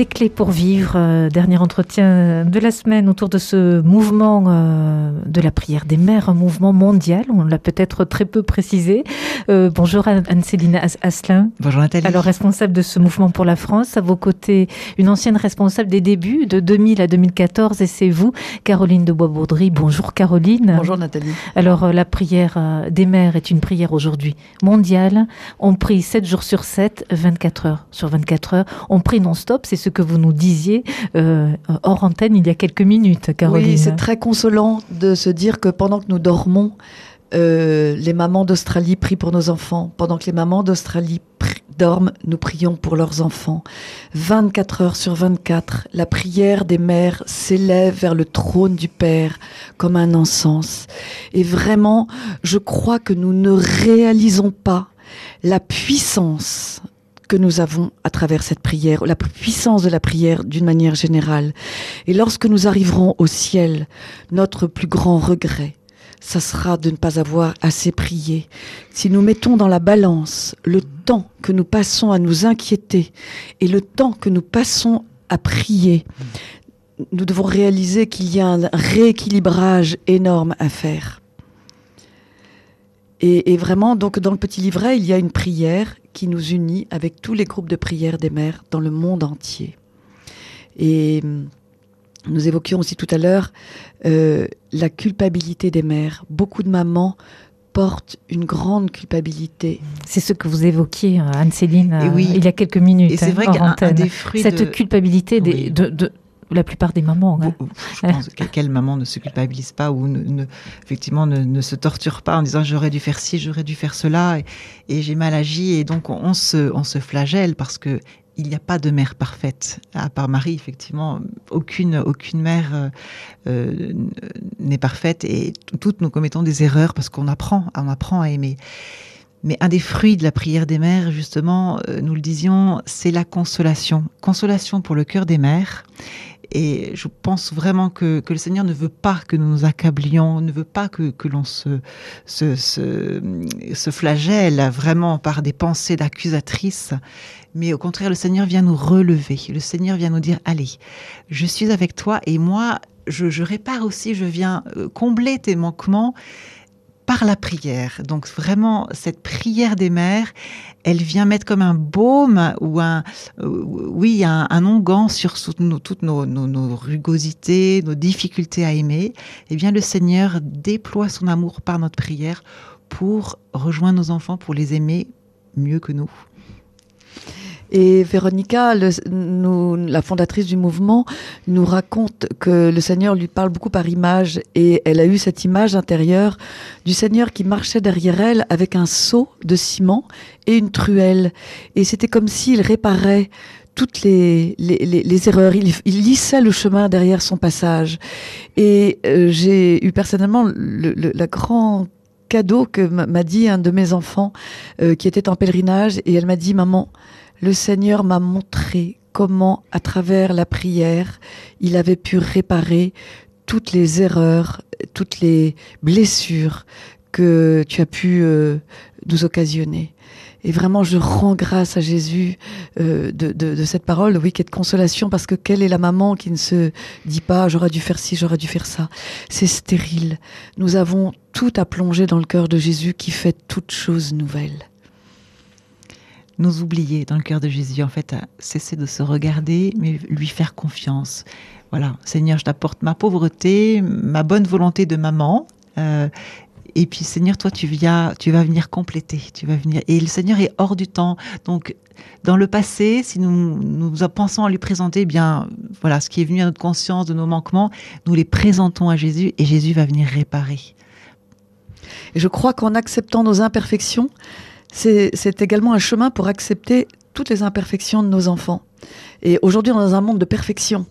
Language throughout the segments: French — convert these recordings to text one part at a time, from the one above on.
Des clés pour vivre, euh, dernier entretien de la semaine autour de ce mouvement euh, de la prière des mères, un mouvement mondial, on l'a peut-être très peu précisé. Euh, bonjour Anne-Céline Asselin. Bonjour Nathalie. Alors responsable de ce mouvement pour la France, à vos côtés une ancienne responsable des débuts de 2000 à 2014 et c'est vous, Caroline de Bois-Baudry. Bonjour Caroline. Bonjour Nathalie. Alors la prière des mères est une prière aujourd'hui mondiale. On prie 7 jours sur 7, 24 heures sur 24 heures. On prie non-stop, c'est ce que vous nous disiez euh, hors antenne il y a quelques minutes, Caroline. Oui, c'est très consolant de se dire que pendant que nous dormons, euh, les mamans d'Australie prient pour nos enfants. Pendant que les mamans d'Australie dorment, nous prions pour leurs enfants. 24 heures sur 24, la prière des mères s'élève vers le trône du Père comme un encens. Et vraiment, je crois que nous ne réalisons pas la puissance que nous avons à travers cette prière, la puissance de la prière d'une manière générale. Et lorsque nous arriverons au ciel, notre plus grand regret, ça sera de ne pas avoir assez prié. Si nous mettons dans la balance le temps que nous passons à nous inquiéter et le temps que nous passons à prier, nous devons réaliser qu'il y a un rééquilibrage énorme à faire. Et, et, vraiment, donc dans le petit livret, il y a une prière qui nous unit avec tous les groupes de prière des mères dans le monde entier. Et hum, nous évoquions aussi tout à l'heure euh, la culpabilité des mères. Beaucoup de mamans portent une grande culpabilité. C'est ce que vous évoquiez, Anne-Céline, oui. il y a quelques minutes. Et c'est vrai qu'un des fruits Cette de... culpabilité des, Oui. de, de la plupart des mamans. hein. Je pense que quelle maman ne se culpabilise pas ou ne, effectivement ne, se torture pas en disant j'aurais dû faire ci, j'aurais dû faire cela et, j'ai mal agi et donc on se, on se flagelle parce que il n'y a pas de mère parfaite à part Marie effectivement aucune aucune mère euh, euh, n'est parfaite et toutes nous commettons des erreurs parce qu'on apprend on apprend à aimer mais un des fruits de la prière des mères, justement, euh, nous le disions, c'est la consolation. Consolation pour le cœur des mères. Et je pense vraiment que, le Seigneur ne veut pas que nous nous accablions, ne veut pas que, l'on se, se, se, se flagelle vraiment par des pensées d'accusatrice. Mais au contraire, le Seigneur vient nous relever. Le Seigneur vient nous dire, allez, je suis avec toi et moi, je, je répare aussi, je viens euh, combler tes manquements par la prière. Donc vraiment, cette prière des mères, elle vient mettre comme un baume ou un, oui, un, onguent sur toutes nos, nos, nos rugosités, nos difficultés à aimer. Eh bien, le Seigneur déploie son amour par notre prière pour rejoindre nos enfants, pour les aimer mieux que nous. Et Véronica, la fondatrice du mouvement, nous raconte que le Seigneur lui parle beaucoup par image et elle a eu cette image intérieure du Seigneur qui marchait derrière elle avec un seau de ciment et une truelle. Et c'était comme s'il réparait toutes les, les, erreurs. Il, il lissait le chemin derrière son passage. Et euh, j'ai eu personnellement le, le- la grand cadeau que m'a m'a dit un de mes enfants euh, qui était en pèlerinage et elle m'a dit maman le Seigneur m'a montré comment, à travers la prière, il avait pu réparer toutes les erreurs, toutes les blessures que tu as pu euh, nous occasionner. Et vraiment, je rends grâce à Jésus euh, de, cette parole, oui, qui est de consolation, parce que quelle est la maman qui ne se dit pas j'aurais dû faire ci, j'aurais dû faire ça C'est stérile. Nous avons tout à plonger dans le cœur de Jésus qui fait toutes choses nouvelles. Nous oublier dans le cœur de Jésus, en fait, à cesser de se regarder, mais lui faire confiance. Voilà, Seigneur, je t'apporte ma pauvreté, ma bonne volonté de maman. euh, et puis, Seigneur, toi, tu, viens, tu vas venir compléter. Tu vas venir. Et le Seigneur est hors du temps. Donc, dans le passé, si nous, nous pensons à lui présenter, eh bien, voilà, ce qui est venu à notre conscience de nos manquements, nous les présentons à Jésus et Jésus va venir réparer. Et je crois qu'en acceptant nos imperfections, c'est également un chemin pour accepter toutes les imperfections de nos enfants. Et aujourd'hui, on est dans un monde de perfection.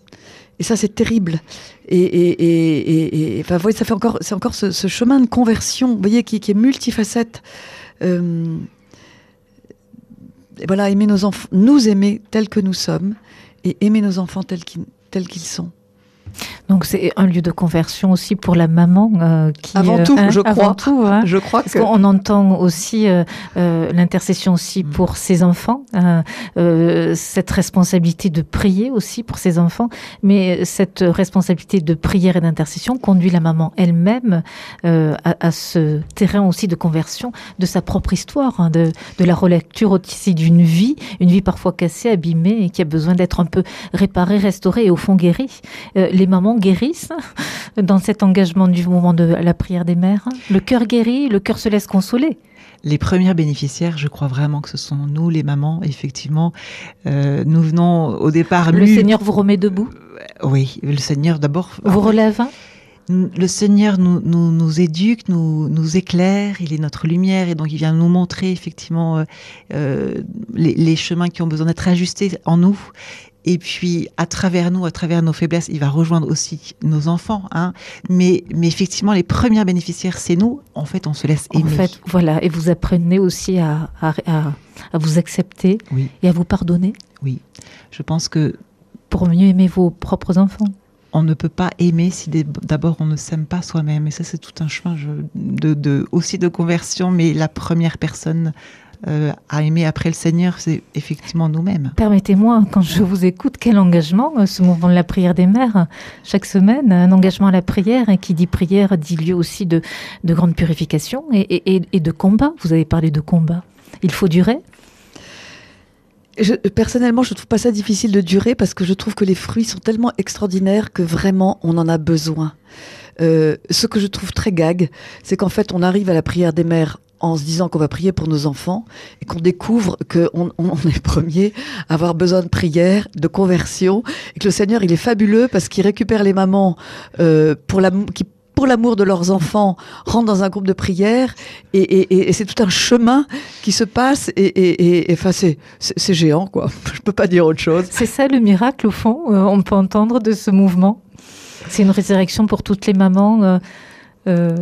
Et ça, c'est terrible. Et, et, et, enfin, vous voyez, ça fait encore, c'est encore ce, ce chemin de conversion, vous voyez, qui, qui est multifacette. Euh, voilà, aimer nos enfants, nous aimer tels que nous sommes, et aimer nos enfants tels qu'ils tels qu'ils sont. Donc c'est un lieu de conversion aussi pour la maman euh, qui avant euh, tout, hein, je avant crois. tout, hein. Je crois Parce que qu'on entend aussi euh, euh, l'intercession aussi Mm. pour ses enfants, euh, euh, cette responsabilité de prier aussi pour ses enfants, mais cette responsabilité de prière et d'intercession conduit la maman elle-même euh, à, à ce terrain aussi de conversion de sa propre histoire, hein, de, de la relecture aussi d'une vie, une vie parfois cassée, abîmée et qui a besoin d'être un peu réparée, restaurée et au fond guérie. Euh, les mamans guérissent dans cet engagement du moment de la prière des mères. Le cœur guérit, le cœur se laisse consoler. Les premières bénéficiaires, je crois vraiment que ce sont nous, les mamans. Effectivement, Euh, nous venons au départ. Le Seigneur vous remet debout, Oui, le Seigneur d'abord. vous relève. Le Seigneur nous, nous, nous éduque, nous, nous éclaire, il est notre lumière et donc il vient nous montrer effectivement euh, euh, les, les chemins qui ont besoin d'être ajustés en nous. Et puis à travers nous, à travers nos faiblesses, il va rejoindre aussi nos enfants. Hein. Mais, mais effectivement, les premières bénéficiaires, c'est nous. En fait, on se laisse En aimer. fait, voilà, et vous apprenez aussi à, à, à- à vous accepter Oui, et à vous pardonner oui. Je pense que pour mieux aimer vos propres enfants. on ne peut pas aimer si d'abord on ne s'aime pas soi-même. Et ça, c'est tout un chemin de, aussi de conversion. Mais la première personne euh, à aimer après le Seigneur, c'est effectivement nous-mêmes. Permettez-moi, quand je vous écoute, quel engagement, euh, ce mouvement de la prière des mères, chaque semaine, un engagement à la prière, et qui dit prière dit lieu aussi de, de grande purification et, et- et- et de combat. Vous avez parlé de combat. Il faut durer. Je- personnellement, je trouve pas ça difficile de durer parce que je trouve que les fruits sont tellement extraordinaires que vraiment on en a besoin. Euh, ce que je trouve très gag, c'est qu'en fait on arrive à la prière des mères en se disant qu'on va prier pour nos enfants et qu'on découvre qu'on on, est premier à avoir besoin de prière, de conversion et que le Seigneur il est fabuleux parce qu'il récupère les mamans euh, pour l'amour qui pour l'amour de leurs enfants, rentrent dans un groupe de prière et, c'est tout un chemin qui se passe et, enfin c'est c'est géant quoi. Je peux pas dire autre chose. C'est ça le miracle, au fond, euh, on peut entendre de ce mouvement. C'est une résurrection pour toutes les mamans. euh,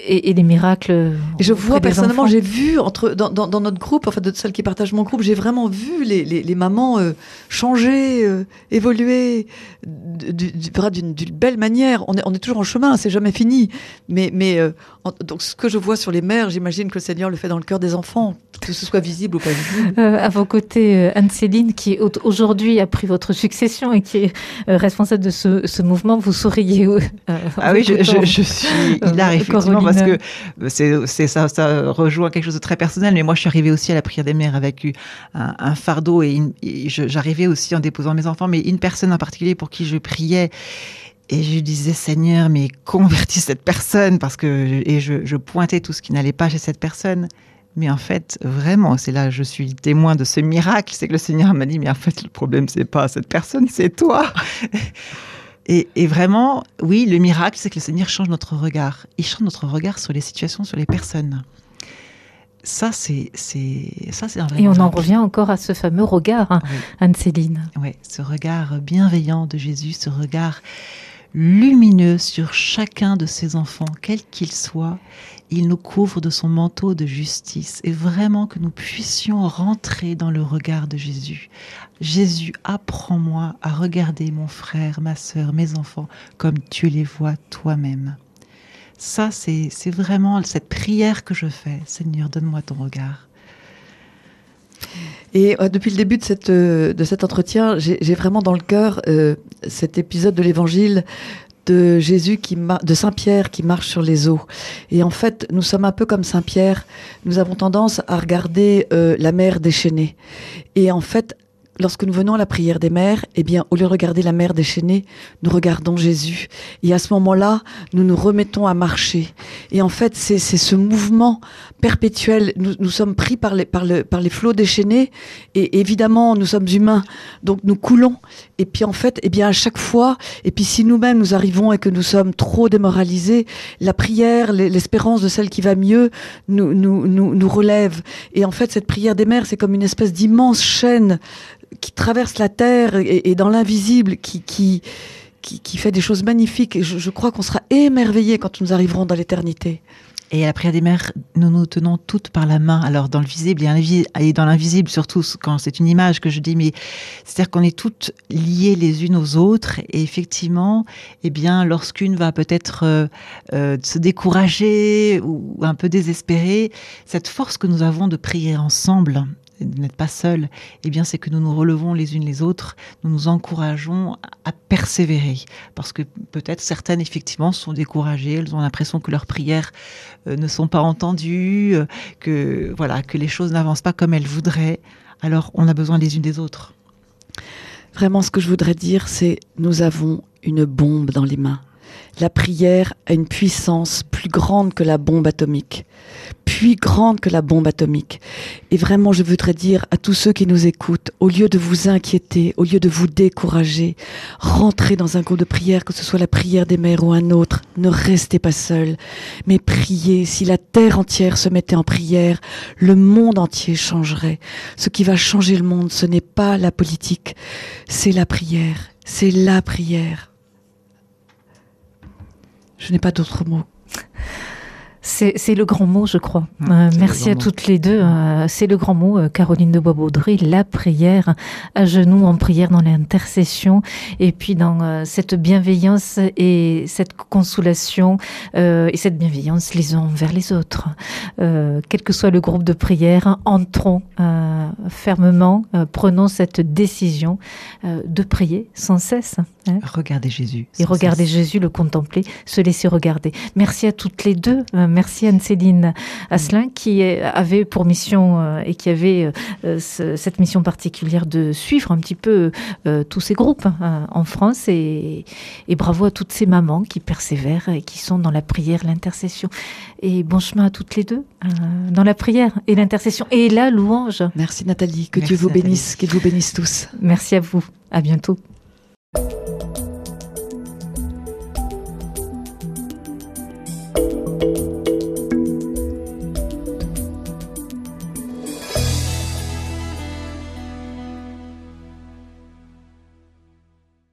et, et des miracles. Et je vois personnellement, j'ai vu entre dans, dans, dans notre groupe, enfin de celles qui partagent mon groupe, j'ai vraiment vu les, les, les mamans euh, changer, euh, évoluer du- du- du- d'une d'une belle manière. On est, on est toujours en chemin, c'est jamais fini. Mais, mais euh, en- donc ce que je vois sur les mères, j'imagine que le Seigneur le fait dans le cœur des enfants, que ce soit visible ou pas visible. Euh, à vos côtés, euh, Anne-Céline, qui au- aujourd'hui a pris votre succession et qui est euh, responsable de ce, ce mouvement, vous souriez. euh, Ah oui, je, je, je suis hilar, effectivement, parce que c'est, c'est ça, ça rejoint quelque chose de très personnel. Mais moi, je suis arrivée aussi à la prière des mères avec un, un fardeau et, une- et je- j'arrivais aussi en déposant mes enfants, mais une personne en particulier pour qui je priais. Et je disais, Seigneur, mais convertis cette personne, parce que, et je, je pointais tout ce qui n'allait pas chez cette personne. Mais en fait, vraiment, c'est là, je suis témoin de ce miracle, c'est que le Seigneur m'a dit, mais en fait, le problème, c'est pas cette personne, c'est toi. Et, et vraiment, oui, le miracle, c'est que le Seigneur change notre regard. Il change notre regard sur les situations, sur les personnes. Ça, c'est, ça, c'est Et on en revient encore à ce fameux regard, hein, Oui. Anne-Céline. Ouais, ce regard bienveillant de Jésus, ce regard lumineux sur chacun de ses enfants, quel qu'il soit. Il nous couvre de son manteau de justice et vraiment que nous puissions rentrer dans le regard de Jésus. Jésus, apprends-moi à regarder mon frère, ma sœur, mes enfants comme tu les vois toi-même. Ça, c'est vraiment cette prière que je fais. Seigneur, donne-moi ton regard. Et euh, depuis le début de, cette, euh, de cet entretien, j'ai vraiment dans le cœur euh, cet épisode de l'Évangile de Jésus qui de Saint Pierre qui marche sur les eaux. Et en fait, nous sommes un peu comme Saint Pierre. Nous avons tendance à regarder la mer déchaînée. Et en fait, lorsque nous venons à la prière des mères, eh bien, au lieu de regarder la mer déchaînée, nous regardons Jésus. Et à ce moment-là, nous nous remettons à marcher. Et en fait, c'est ce mouvement perpétuel. Nous, nous sommes pris par les, par, le, par les flots déchaînés. Et évidemment, nous sommes humains. Donc, nous coulons. Et puis, en fait, eh bien, à chaque fois, et puis si nous-mêmes nous arrivons et que nous sommes trop démoralisés, la prière, l'e- l'espérance de celle qui va mieux nous, nous, nous, nous relève. Et en fait, cette prière des mères, c'est comme une espèce d'immense chaîne qui traverse la terre et, dans l'invisible, qui, qui, qui, fait des choses magnifiques. Je crois qu'on sera émerveillés quand nous arriverons dans l'éternité. Et à la prière des mères, nous nous tenons toutes par la main. Alors dans le visible et dans l'invisible, surtout quand c'est une image que je dis, mais c'est-à-dire qu'on est toutes liées les unes aux autres. Et effectivement, eh bien, lorsqu'une va peut-être euh, euh, se décourager ou un peu désespérer, cette force que nous avons de prier ensemble, de n'être pas seul, eh bien, c'est que nous nous relevons les unes les autres, nous nous encourageons à persévérer. Parce que peut-être certaines, effectivement, sont découragées, elles ont l'impression que leurs prières euh, ne sont pas entendues, euh, que, voilà, que les choses n'avancent pas comme elles voudraient. Alors, on a besoin les unes des autres. Vraiment, ce que je voudrais dire, c'est nous avons une bombe dans les mains. La prière a une puissance plus grande que la bombe atomique, plus grande que la bombe atomique. Et vraiment, je voudrais dire à tous ceux qui nous écoutent, au lieu de vous inquiéter, au lieu de vous décourager, rentrez dans un groupe de prière, que ce soit la prière des mères ou un autre. Ne restez pas seuls, mais priez. Si la terre entière se mettait en prière, le monde entier changerait. Ce qui va changer le monde, ce n'est pas la politique, c'est la prière. C'est la prière. Je n'ai pas d'autres mots. C'est le grand mot, je crois. Euh, merci à toutes les deux. Euh, c'est le grand mot, euh, Caroline de Boisbaudry, la prière, à genoux en prière dans l'intercession, et puis dans cette bienveillance et cette consolation et cette bienveillance les uns envers les autres. quel que soit le groupe de prière, entrons fermement, prenons cette décision de prier sans cesse. Hein. Regardez Jésus. Et regarder Jésus, le contempler, se laisser regarder. Merci à toutes les deux. Euh, merci Anne-Céline Asselin qui avait pour mission euh, et qui avait euh, cette mission particulière de suivre un petit peu tous ces groupes hein, en France. Et, et, bravo à toutes ces mamans qui persévèrent et qui sont dans la prière, l'intercession. Et bon chemin à toutes les deux dans la prière et l'intercession et la louange. Merci Nathalie. Que Dieu vous bénisse. Que Dieu vous bénisse tous. Merci à vous. À bientôt.